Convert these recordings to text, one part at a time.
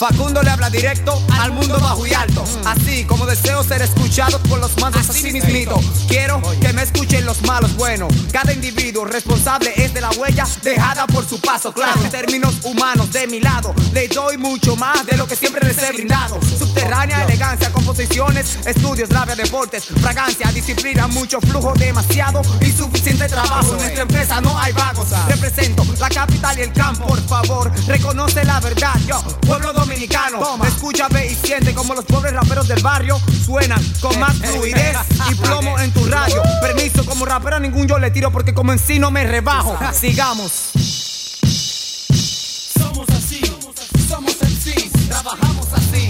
Facundo le habla directo al mundo bajo y alto. Así como deseo ser escuchado por los mansos así mismito. Quiero que me escuchen los malos. Bueno, cada individuo responsable es de la huella dejada por su paso. Claro, en términos humanos, de mi lado, le doy mucho más de lo que siempre les he brindado. Subterránea elegancia, composiciones, estudios, labia, deportes, fragancia, disciplina, mucho flujo, demasiado y suficiente trabajo. En nuestra empresa no hay vagos. Represento la capital y el campo, por favor, reconoce la verdad. Yo, pueblo dominicano Toma. Escúchame y siente como los pobres raperos del barrio suenan con más fluidez y plomo en tu radio. Permiso, como rapero a ningún yo le tiro porque como en sí no me rebajo. Sigamos. Somos así, somos MCs, trabajamos así.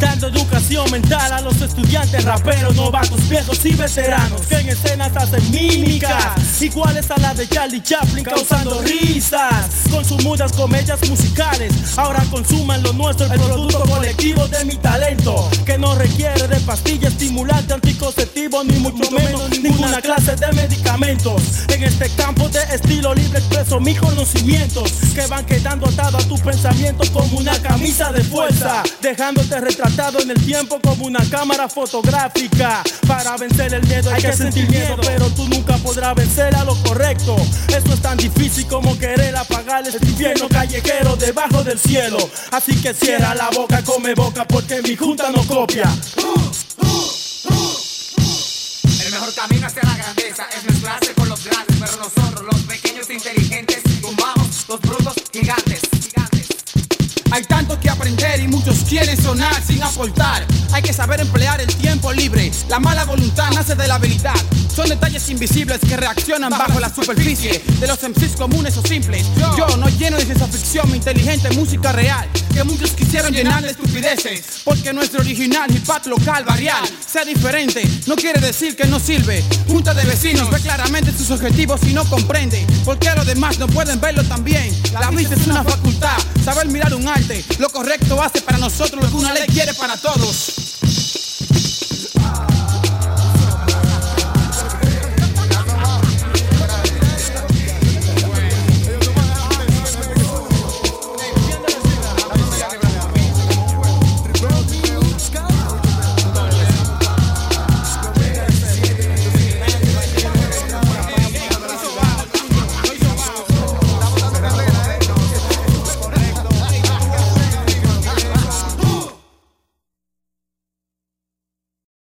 Dando educación mental a los estudiantes, raperos, novatos, viejos y veteranos que en escenas hacen mímicas iguales a la de Charlie Chaplin, causando risas con sus mudas comedias musicales. Ahora consuman lo nuestro, el producto colectivo de mi talento, que no requiere de pastillas, estimulante, anticonceptivo, ni mucho menos ninguna clase de medicamentos. En este campo de estilo libre expreso mis conocimientos que van quedando atados a tus pensamientos como una camisa de fuerza, dejándote retratado en el tiempo como una cámara fotográfica. Para vencer el miedo hay que sentir miedo, pero tú nunca podrás vencer a lo correcto. Esto es tan difícil como querer apagar este infierno callejero debajo del cielo. Así que cierra la boca, come boca, porque mi junta no copia. El mejor camino hacia la grandeza es mezclarse con que aprender y muchos quieren sonar sin aportar. Hay que saber emplear el tiempo libre. La mala voluntad nace de la habilidad. Son detalles invisibles que reaccionan bajo la superficie de los MCs comunes o simples. Inteligente música real. Que muchos quisieron llenar de estupideces. Porque nuestro original hip hop local, barrial, sea diferente, no quiere decir que no sirve. Junta de vecinos ve claramente sus objetivos y no comprende. Porque los demás no pueden verlo también. La vista es una facultad. Saber mirar un arte, lo correcto hace para nosotros lo que una ley quiere para todos.